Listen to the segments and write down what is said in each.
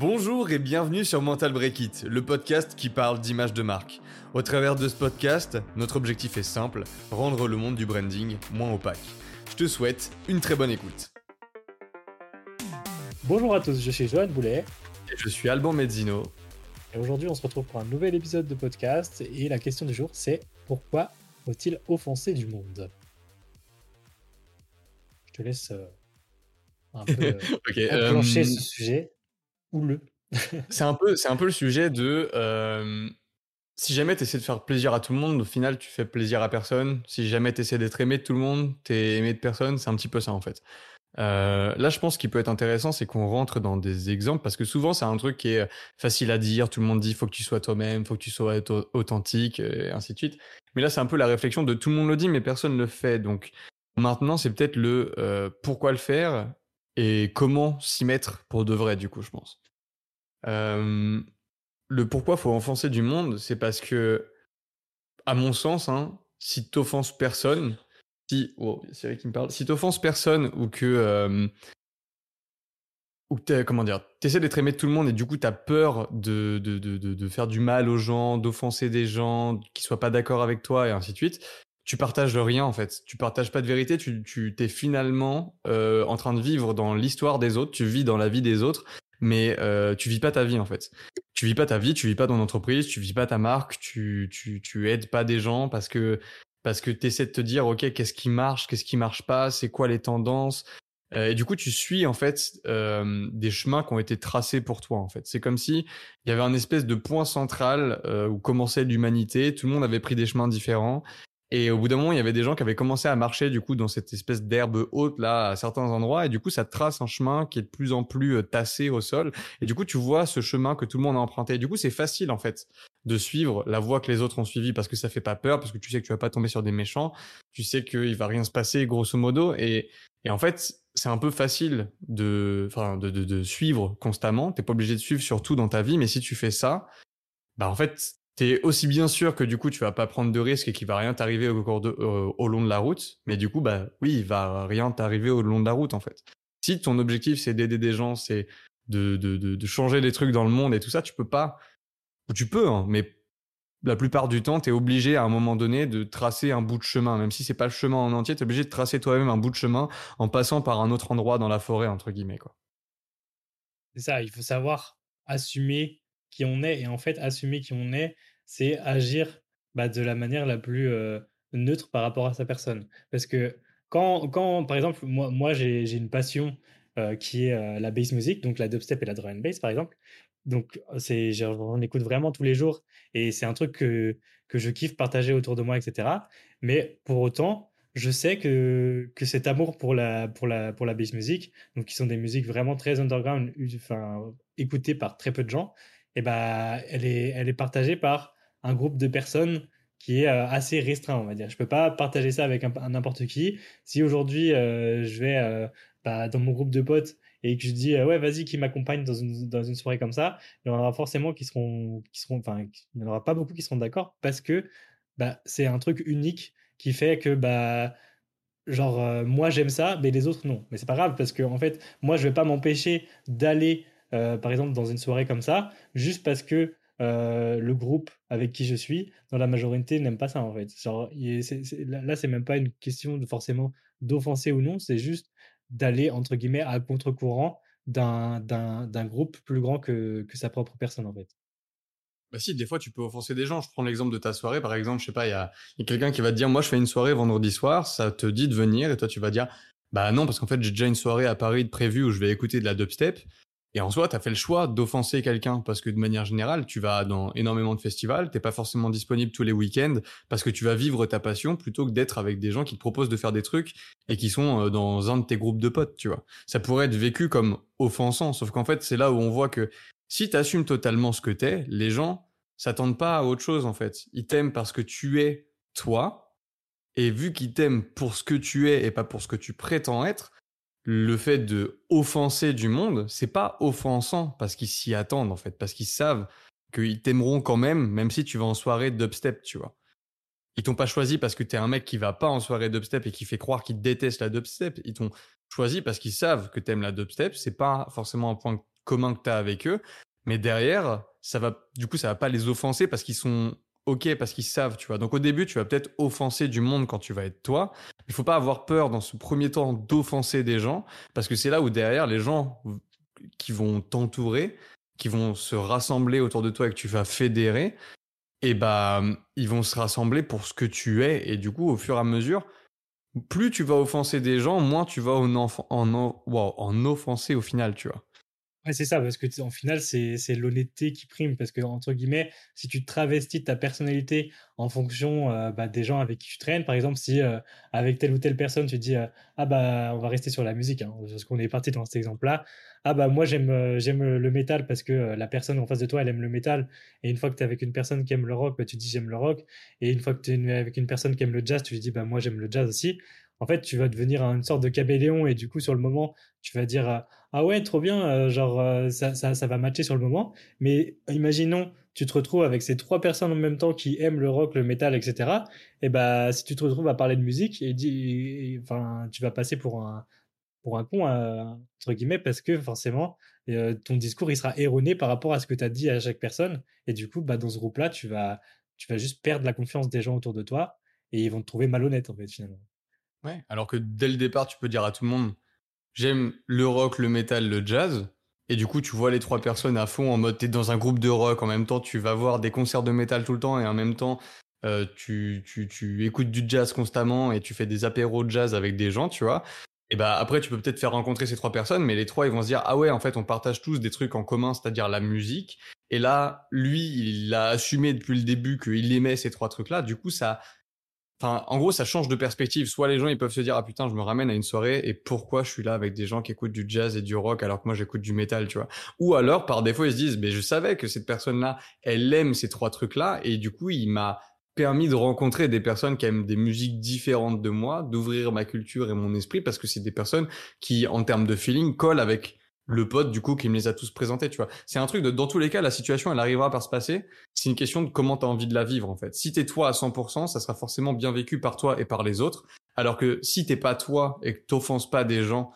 Bonjour et bienvenue sur Mental Break It, le podcast qui parle d'image de marque. Au travers de ce podcast, notre objectif est simple, rendre le monde du branding moins opaque. Je te souhaite une très bonne écoute. Bonjour à tous, je suis Johan Boulet. Et je suis Alban Mezzino. Et aujourd'hui, on se retrouve pour un nouvel épisode de podcast. Et la question du jour, c'est pourquoi faut-il offenser du monde? Je te laisse euh, un peu euh, ce sujet ou le. c'est un peu, c'est un peu le sujet de euh, si jamais tu essaies de faire plaisir à tout le monde, au final tu fais plaisir à personne. Si jamais tu essaies d'être aimé de tout le monde, tu es aimé de personne. C'est un petit peu ça en fait. Euh, là, je pense qu'il peut être intéressant, c'est qu'on rentre dans des exemples parce que souvent c'est un truc qui est facile à dire. Tout le monde dit faut que tu sois toi-même, faut que tu sois authentique, et ainsi de suite. Mais là, c'est un peu la réflexion de tout le monde le dit, mais personne ne le fait. Donc maintenant, c'est peut-être le euh, pourquoi le faire et comment s'y mettre pour de vrai, du coup, je pense. Euh, le pourquoi faut enfoncer du monde, c'est parce que, à mon sens, hein, si t'offenses personne, si, oh, c'est qui me parle, si t'offenses personne ou que, euh, ou comment dire, t'essaies d'être aimé de tout le monde et du coup t'as peur de, de, de, de, faire du mal aux gens, d'offenser des gens qui soient pas d'accord avec toi et ainsi de suite, tu partages rien en fait. Tu partages pas de vérité. Tu, tu t'es finalement euh, en train de vivre dans l'histoire des autres. Tu vis dans la vie des autres, mais euh, tu vis pas ta vie en fait. Tu vis pas ta vie. Tu vis pas ton entreprise. Tu vis pas ta marque. Tu tu tu aides pas des gens parce que parce que t'essaies de te dire ok qu'est-ce qui marche, qu'est-ce qui marche pas, c'est quoi les tendances. Euh, et du coup, tu suis en fait euh, des chemins qui ont été tracés pour toi. En fait, c'est comme si il y avait un espèce de point central euh, où commençait l'humanité. Tout le monde avait pris des chemins différents et au bout d'un moment, il y avait des gens qui avaient commencé à marcher du coup dans cette espèce d'herbe haute là à certains endroits et du coup ça trace un chemin qui est de plus en plus euh, tassé au sol et du coup tu vois ce chemin que tout le monde a emprunté. Et du coup c'est facile en fait de suivre la voie que les autres ont suivie parce que ça fait pas peur parce que tu sais que tu vas pas tomber sur des méchants, tu sais qu'il va rien se passer grosso modo et et en fait c'est un peu facile de enfin de, de, de suivre constamment. T'es pas obligé de suivre surtout dans ta vie, mais si tu fais ça, bah en fait t'es aussi bien sûr que du coup tu vas pas prendre de risques et qu'il va rien t'arriver au, euh, au long de la route, mais du coup bah oui, il va rien t'arriver au long de la route en fait. Si ton objectif c'est d'aider des gens, c'est de, de, de, changer des trucs dans le monde et tout ça, tu peux pas, tu peux, hein, mais la plupart du temps, tu es obligé à un moment donné de tracer un bout de chemin, même si c'est pas le chemin en entier, tu es obligé de tracer toi-même un bout de chemin en passant par un autre endroit dans la forêt entre guillemets quoi. C'est ça, il faut savoir assumer qui on est et en fait assumer qui on est, c'est agir bah, de la manière la plus neutre par rapport à sa personne. Parce que quand, quand par exemple, moi, moi j'ai une passion qui est la bass music, donc la dubstep et la drum and bass, par exemple. Donc, j'en écoute vraiment tous les jours et c'est un truc que, que je kiffe partager autour de moi, etc. Mais pour autant, je sais que, que cet amour pour la, pour la, pour la bass music, donc qui sont des musiques vraiment très underground, enfin, écoutées par très peu de gens, et eh bah, elle est, elle est partagée par un groupe de personnes qui est euh, assez restreint, on va dire. Je peux pas partager ça avec n'importe qui. Si aujourd'hui euh, je vais euh, bah, dans mon groupe de potes et que je dis ouais vas-y qui m'accompagne dans une dans une soirée comme ça, il y en aura forcément qui seront qui seront enfin il n'y en aura pas beaucoup qui seront d'accord parce que bah c'est un truc unique qui fait que bah genre moi j'aime ça mais les autres non. Mais c'est pas grave parce que en fait moi je vais pas m'empêcher d'aller par exemple dans une soirée comme ça juste parce que euh, le groupe avec qui je suis, dans la majorité, n'aime pas ça en fait. Genre, là, c'est même pas une question de forcément d'offenser ou non, c'est juste d'aller entre guillemets à contre-courant d'un, groupe plus grand que, que sa propre personne en fait. Bah si, des fois tu peux offenser des gens. Je prends l'exemple de ta soirée, par exemple, je sais pas, il y a, y a quelqu'un qui va te dire, moi je fais une soirée vendredi soir, ça te dit de venir, et toi tu vas dire, bah non, parce qu'en fait j'ai déjà une soirée à Paris de prévue où je vais écouter de la dubstep, et en soi, tu as fait le choix d'offenser quelqu'un parce que de manière générale, tu vas dans énormément de festivals, t'es pas forcément disponible tous les week-ends parce que tu vas vivre ta passion plutôt que d'être avec des gens qui te proposent de faire des trucs et qui sont euh, dans un de tes groupes de potes, tu vois. Ça pourrait être vécu comme offensant, sauf qu'en fait, c'est là où on voit que si tu assumes totalement ce que t'es, les gens s'attendent pas à autre chose en fait. Ils t'aiment parce que tu es toi, et vu qu'ils t'aiment pour ce que tu es et pas pour ce que tu prétends être, le fait de offenser du monde, c'est pas offensant parce qu'ils s'y attendent en fait, parce qu'ils savent qu'ils t'aimeront quand même, même si tu vas en soirée dubstep, tu vois. Ils t'ont pas choisi parce que t'es un mec qui va pas en soirée dubstep et qui fait croire qu'il déteste la dubstep. Ils t'ont choisi parce qu'ils savent que t'aimes la dubstep. C'est pas forcément un point commun que tu as avec eux. Mais derrière, ça va, du coup, ça va pas les offenser parce qu'ils sont OK, parce qu'ils savent, tu vois. Donc au début, tu vas peut-être offenser du monde quand tu vas être toi. Il faut pas avoir peur dans ce premier temps d'offenser des gens parce que c'est là où derrière, les gens qui vont t'entourer, qui vont se rassembler autour de toi et que tu vas fédérer, et bah, ils vont se rassembler pour ce que tu es. Et du coup, au fur et à mesure, plus tu vas offenser des gens, moins tu vas en, en offenser au final, tu vois c'est ça, parce que en final, c'est l'honnêteté qui prime. Parce que, entre guillemets, si tu travestis ta personnalité en fonction euh, bah, des gens avec qui tu traînes, par exemple, si euh, avec telle ou telle personne, tu dis euh, Ah, bah, on va rester sur la musique, hein, parce qu'on est parti dans cet exemple-là. Ah, bah, moi, j'aime le métal parce que la personne en face de toi, elle aime le métal. Et une fois que tu es avec une personne qui aime le rock, bah, tu dis J'aime le rock. Et une fois que tu es avec une personne qui aime le jazz, tu lui dis Bah, moi, j'aime le jazz aussi en fait, tu vas devenir une sorte de cabéléon et du coup, sur le moment, tu vas dire euh, Ah ouais, trop bien, euh, genre euh, ça, ça, ça, va matcher sur le moment. Mais imaginons, tu te retrouves avec ces trois personnes en même temps qui aiment le rock, le métal, etc. Et bah, si tu te retrouves à parler de musique, enfin, tu vas passer pour un, pour un con, entre guillemets, parce que forcément, ton discours il sera erroné par rapport à ce que tu as dit à chaque personne. Et du coup, bah, dans ce groupe-là, tu vas, tu vas juste perdre la confiance des gens autour de toi et ils vont te trouver malhonnête, en fait, finalement. Alors que dès le départ, tu peux dire à tout le monde j'aime le rock, le métal, le jazz. Et du coup, tu vois les trois personnes à fond en mode t'es dans un groupe de rock, en même temps tu vas voir des concerts de métal tout le temps et en même temps euh, tu, tu, tu écoutes du jazz constamment et tu fais des apéros de jazz avec des gens, tu vois. Et bah après, tu peux peut-être faire rencontrer ces trois personnes, mais les trois, ils vont se dire ah ouais, en fait, on partage tous des trucs en commun, c'est-à-dire la musique. Et là, lui, il a assumé depuis le début qu'il aimait ces trois trucs-là. Du coup, ça, Enfin, en gros, ça change de perspective. Soit les gens, ils peuvent se dire, ah putain, je me ramène à une soirée et pourquoi je suis là avec des gens qui écoutent du jazz et du rock alors que moi j'écoute du métal, tu vois. Ou alors, par défaut, ils se disent, mais je savais que cette personne-là, elle aime ces trois trucs-là et du coup, il m'a permis de rencontrer des personnes qui aiment des musiques différentes de moi, d'ouvrir ma culture et mon esprit parce que c'est des personnes qui, en termes de feeling, collent avec le pote du coup qui me les a tous présentés, tu vois. C'est un truc de dans tous les cas la situation elle arrivera par se passer, c'est une question de comment tu as envie de la vivre en fait. Si t'es toi à 100%, ça sera forcément bien vécu par toi et par les autres, alors que si t'es pas toi et que t'offenses pas des gens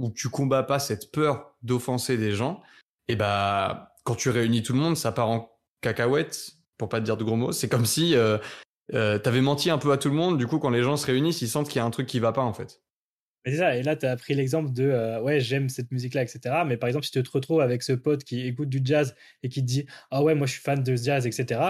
ou que tu combats pas cette peur d'offenser des gens, et eh bah quand tu réunis tout le monde, ça part en cacahuète pour pas te dire de gros mots, c'est comme si euh, euh, t'avais menti un peu à tout le monde, du coup quand les gens se réunissent, ils sentent qu'il y a un truc qui va pas en fait c'est ça, et là, tu as pris l'exemple de euh, ouais, j'aime cette musique-là, etc. Mais par exemple, si tu te retrouves avec ce pote qui écoute du jazz et qui te dit ah ouais, moi je suis fan de jazz, etc.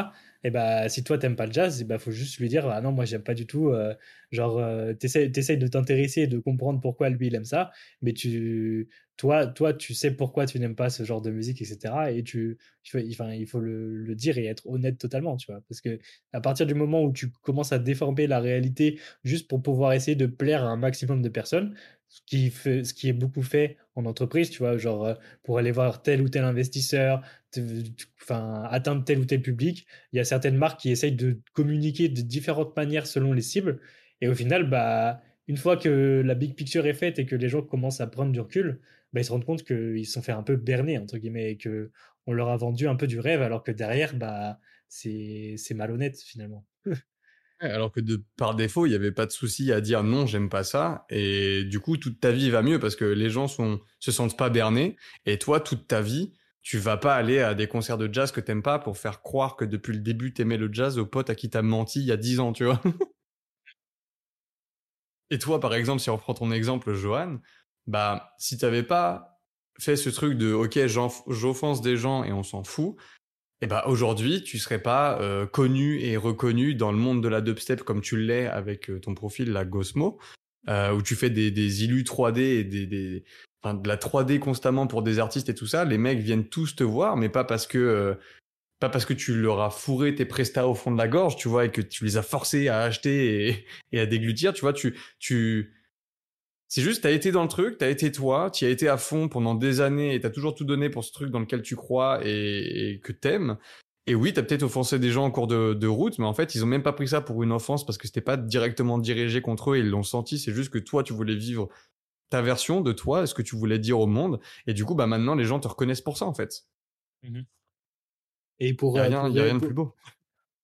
Et bah, si toi t'aimes pas le jazz, il bah, faut juste lui dire ah non, moi j'aime pas du tout. Euh, genre, euh, t'essayes, de t'intéresser et de comprendre pourquoi lui il aime ça, mais tu, toi, toi, tu sais pourquoi tu n'aimes pas ce genre de musique, etc. Et tu, enfin, il faut le, dire et être honnête totalement, tu vois. Parce que à partir du moment où tu commences à déformer la réalité juste pour pouvoir essayer de plaire à un maximum de personnes, ce qui, est beaucoup fait en entreprise, tu vois, genre euh, pour aller voir tel ou tel investisseur, enfin, atteindre tel ou tel public, il y a certaines marques qui essayent de communiquer de différentes manières selon les cibles. Et au final, bah, une fois que la big picture est faite et que les gens commencent à prendre du recul, bah, ils se rendent compte qu'ils se sont fait un peu berner, entre guillemets, et qu'on leur a vendu un peu du rêve, alors que derrière, bah, c'est malhonnête finalement. alors que par défaut, il n'y avait pas de souci à dire non, j'aime pas ça. Et du coup, toute ta vie va mieux parce que les gens sont, se sentent pas bernés. Et toi, toute ta vie, tu vas pas aller à des concerts de jazz que t'aimes pas pour faire croire que depuis le début, t'aimais le jazz au pote à qui t'as menti il y a 10 ans, tu vois. Et toi, par exemple, si on reprend ton exemple, Johan, bah, si t'avais pas fait ce truc de ok, j'offense des gens et on s'en fout, et bah aujourd'hui, tu serais pas euh, connu et reconnu dans le monde de la dubstep comme tu l'es avec euh, ton profil, la Gosmo, euh, où tu fais des, des illus 3D et des, de la 3D constamment pour des artistes et tout ça. Les mecs viennent tous te voir, mais pas parce que pas parce que tu leur as fourré tes prestats au fond de la gorge, tu vois, et que tu les as forcés à acheter et, et à déglutir, tu vois, tu tu c'est juste, t'as été dans le truc, t'as été toi, tu as été à fond pendant des années et t'as toujours tout donné pour ce truc dans lequel tu crois et, que t'aimes. Et oui, t'as peut-être offensé des gens en cours de, route, mais en fait, ils ont même pas pris ça pour une offense parce que c'était pas directement dirigé contre eux, ils l'ont senti. C'est juste que toi, tu voulais vivre ta version de toi, ce que tu voulais dire au monde. Et du coup, bah maintenant, les gens te reconnaissent pour ça, en fait. Mmh et pour, il n'y a, rien, rien de plus beau.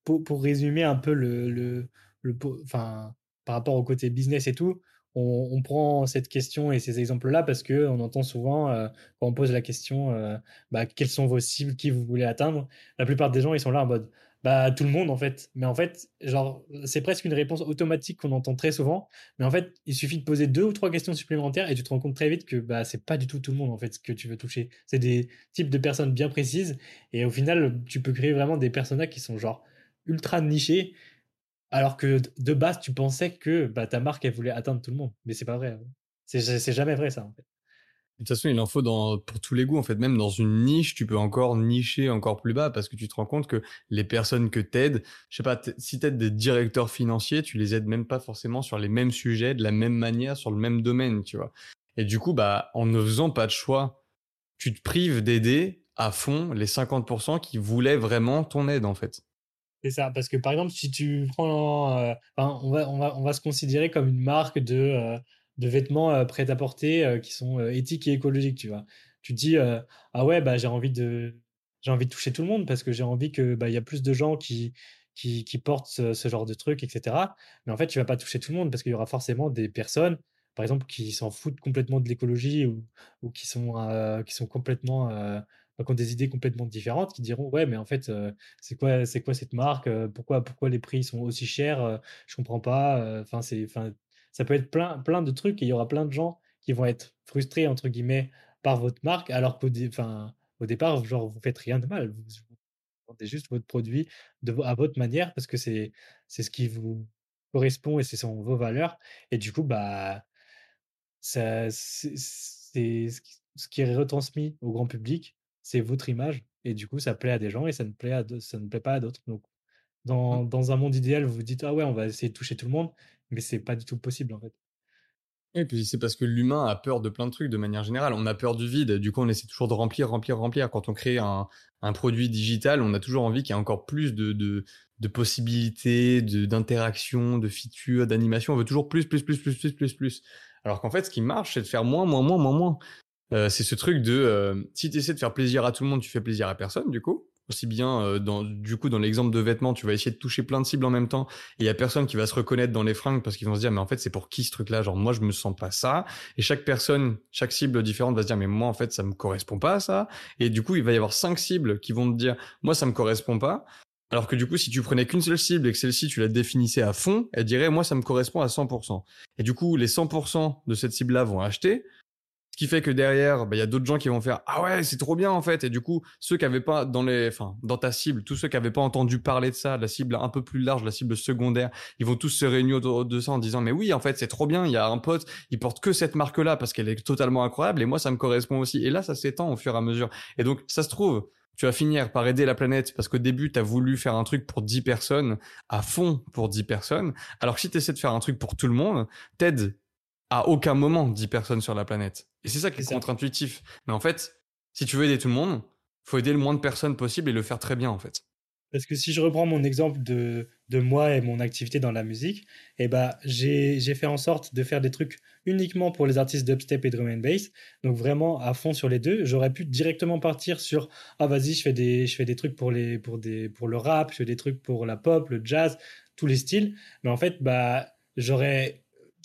Pour, pour, résumer un peu le, le, le, enfin, par rapport au côté business et tout, on, prend cette question et ces exemples-là parce que on entend souvent euh, quand on pose la question euh, bah, quelles sont vos cibles, qui vous voulez atteindre. La plupart des gens ils sont là en mode bah tout le monde en fait. Mais en fait, genre c'est presque une réponse automatique qu'on entend très souvent. Mais en fait, il suffit de poser deux ou trois questions supplémentaires et tu te rends compte très vite que bah c'est pas du tout tout le monde en fait ce que tu veux toucher. C'est des types de personnes bien précises et au final tu peux créer vraiment des personnages qui sont genre ultra nichés alors que de base, tu pensais que bah, ta marque, elle voulait atteindre tout le monde. Mais c'est pas vrai. Hein. C'est jamais vrai, ça, en fait. De toute façon, il en faut dans, pour tous les goûts. En fait, même dans une niche, tu peux encore nicher encore plus bas parce que tu te rends compte que les personnes que t'aides, je sais pas, si t'aides des directeurs financiers, tu les aides même pas forcément sur les mêmes sujets, de la même manière, sur le même domaine, tu vois. Et du coup, bah, en ne faisant pas de choix, tu te prives d'aider à fond les 50% qui voulaient vraiment ton aide, en fait. C'est ça, parce que par exemple, si tu prends, euh, on, va, on, va, on va se considérer comme une marque de, euh, de vêtements euh, prêts à porter qui sont éthiques et écologiques, tu vois. Tu dis, ah ouais, bah, j'ai envie de, j'ai envie de toucher tout le monde parce que j'ai envie que, bah, il y a plus de gens qui, qui, portent ce, genre de trucs, etc. Mais en fait, tu vas pas toucher tout le monde parce qu'il y aura forcément des personnes, par exemple, qui s'en foutent complètement de l'écologie ou, ou qui sont, qui sont complètement ont des idées complètement différentes, qui diront ouais mais en fait c'est quoi c'est quoi cette marque pourquoi pourquoi les prix sont aussi chers je comprends pas enfin c'est enfin ça peut être plein plein de trucs et il y aura plein de gens qui vont être frustrés entre guillemets par votre marque alors qu'au au départ genre vous faites rien de mal vous, vendez juste votre produit de à votre manière parce que c'est c'est ce qui vous correspond et ce sont vos valeurs et du coup bah ça c'est ce qui est retransmis au grand public c'est votre image et du coup, ça plaît à des gens et ça ne plaît, à ça ne plaît pas à d'autres. Donc, dans, mmh. dans, un monde idéal, vous vous dites ah ouais, on va essayer de toucher tout le monde, mais c'est pas du tout possible en fait. Et puis c'est parce que l'humain a peur de plein de trucs de manière générale. On a peur du vide. Du coup, on essaie toujours de remplir, remplir, remplir. Quand on crée un, un produit digital, on a toujours envie qu'il y ait encore plus de, de, de possibilités, d'interaction, de, de features, d'animation. On veut toujours plus, plus, plus, plus, plus, plus, plus. Alors qu'en fait, ce qui marche, c'est de faire moins, moins, moins, moins, moins. Euh, c'est ce truc de euh, si tu essaies de faire plaisir à tout le monde, tu fais plaisir à personne du coup. Aussi bien euh, dans du coup dans l'exemple de vêtements, tu vas essayer de toucher plein de cibles en même temps et il y a personne qui va se reconnaître dans les fringues parce qu'ils vont se dire mais en fait c'est pour qui ce truc là genre moi je me sens pas ça. Et chaque personne, chaque cible différente va se dire mais moi en fait ça me correspond pas à ça. Et du coup il va y avoir cinq cibles qui vont te dire moi ça me correspond pas. Alors que du coup, si tu prenais qu'une seule cible et que celle-ci, tu la définissais à fond, elle dirait, moi, ça me correspond à 100%. Et du coup, les 100% de cette cible-là vont acheter qui fait que derrière, bah, il y a d'autres gens qui vont faire ah ouais c'est trop bien en fait et du coup ceux qui avaient pas dans les, enfin dans ta cible, tous ceux qui avaient pas entendu parler de ça, la cible un peu plus large, la cible secondaire, ils vont tous se réunir autour de ça en disant mais oui en fait c'est trop bien, il y a un pote, il porte que cette marque là parce qu'elle est totalement incroyable et moi ça me correspond aussi et là ça s'étend au fur et à mesure. Et donc ça se trouve tu vas finir par aider la planète parce qu'au début, tu as voulu faire un truc pour 10 personnes, à fond pour 10 personnes, alors que si tu essaies de faire un truc pour tout le monde, t'aides à aucun moment 10 personnes sur la planète. Et c'est ça qui est, contre-intuitif. Mais en fait, si tu veux aider tout le monde, faut aider le moins de personnes possible et le faire très bien en fait. Parce que si je reprends mon exemple de, de moi et mon activité dans la musique, eh ben, j'ai fait en sorte de faire des trucs uniquement pour les artistes dubstep et drum and bass, donc vraiment à fond sur les deux. J'aurais pu directement partir sur ah vas-y je fais des je fais des trucs pour les pour des pour le rap, je fais des trucs pour la pop, le jazz, tous les styles. Mais en fait bah j'aurais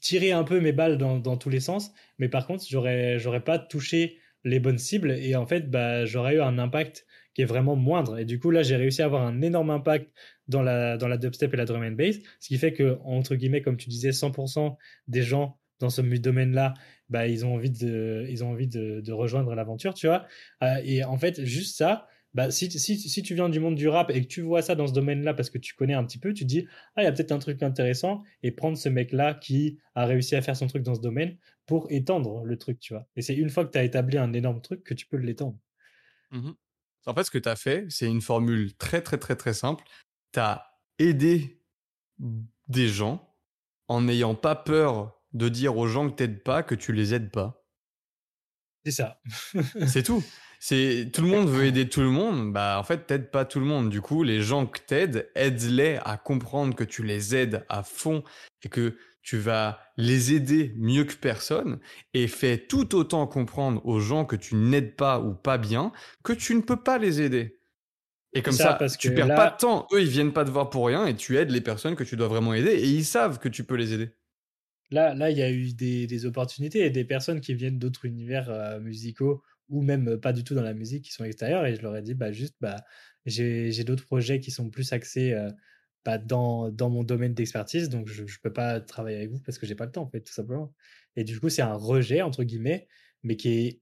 tirer un peu mes balles dans, tous les sens, mais par contre, j'aurais, j'aurais pas touché les bonnes cibles et en fait, bah, j'aurais eu un impact qui est vraiment moindre. Et du coup, là, j'ai réussi à avoir un énorme impact dans la, dans la dubstep et la drum and bass, ce qui fait que, entre guillemets, comme tu disais, 100% des gens dans ce domaine-là, bah, ils ont envie de, ils ont envie de rejoindre l'aventure, tu vois. Euh, et en fait, juste ça, bah, si, si, si, tu viens du monde du rap et que tu vois ça dans ce domaine-là parce que tu connais un petit peu, tu dis, ah, il y a peut-être un truc intéressant et prendre ce mec-là qui a réussi à faire son truc dans ce domaine pour étendre le truc, tu vois. Et c'est une fois que tu as établi un énorme truc que tu peux l'étendre. Mmh en fait, ce que tu as fait, c'est une formule très, très, très, très simple. Tu as aidé des gens en n'ayant pas peur de dire aux gens que t'aides pas que tu les aides pas. C'est ça. c'est tout. C'est tout le monde veut aider tout le monde, bah en fait t'aides pas tout le monde. Du coup, les gens que t'aides, aide-les à comprendre que tu les aides à fond et que tu vas les aider mieux que personne et fais tout autant comprendre aux gens que tu n'aides pas ou pas bien que tu ne peux pas les aider. Et comme ça, parce tu perds pas de temps. Eux, ils viennent pas te voir pour rien et tu aides les personnes que tu dois vraiment aider et ils savent que tu peux les aider. là, là, il y a eu des, des opportunités et des personnes qui viennent d'autres univers euh, musicaux ou même pas du tout dans la musique qui sont extérieurs et je leur ai dit bah juste bah j'ai d'autres projets qui sont plus axés bah, dans, dans mon domaine d'expertise donc je, je peux pas travailler avec vous parce que j'ai pas le temps en fait tout simplement et du coup c'est un rejet entre guillemets mais qui est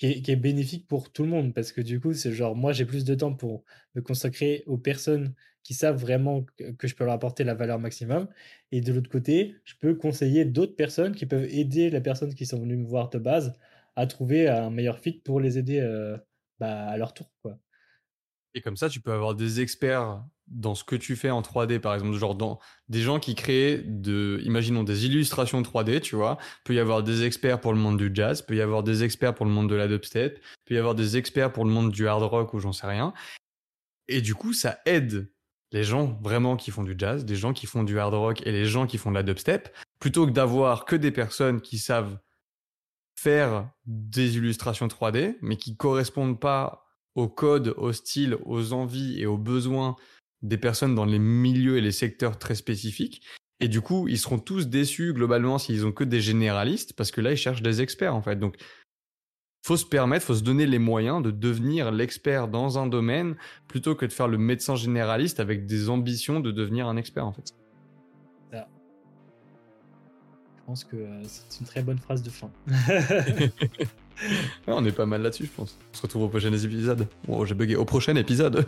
qui est, bénéfique pour tout le monde parce que du coup, c'est genre, moi, j'ai plus de temps pour me consacrer aux personnes qui savent vraiment que, je peux leur apporter la valeur maximum. Et de l'autre côté, je peux conseiller d'autres personnes qui peuvent aider les personnes qui sont venues me voir de base à trouver un meilleur fit pour les aider euh, bah, à leur tour. Quoi. Et comme ça, tu peux avoir des experts dans ce que tu fais en 3D, par exemple, genre des gens qui créent de, imaginons des illustrations 3D, tu vois. Peut y avoir des experts pour le monde du jazz, peut y avoir des experts pour le monde de la dubstep, peut y avoir des experts pour le monde du hard rock ou j'en sais rien. Et du coup, ça aide les gens vraiment qui font du jazz, des gens qui font du hard rock et les gens qui font de la dubstep, plutôt que d'avoir que des personnes qui savent faire des illustrations 3D, mais qui correspondent pas au code, au style, aux envies et aux besoins des personnes dans les milieux et les secteurs très spécifiques. Et du coup, ils seront tous déçus globalement s'ils ont que des généralistes, parce que là, ils cherchent des experts en fait. Donc, faut se permettre, faut se donner les moyens de devenir l'expert dans un domaine plutôt que de faire le médecin généraliste avec des ambitions de devenir un expert en fait. Pense que euh, c'est une très bonne phrase de fin. on est pas mal là-dessus, je pense. On se retrouve au prochain épisode. Oh, j'ai bugué. Au prochain épisode.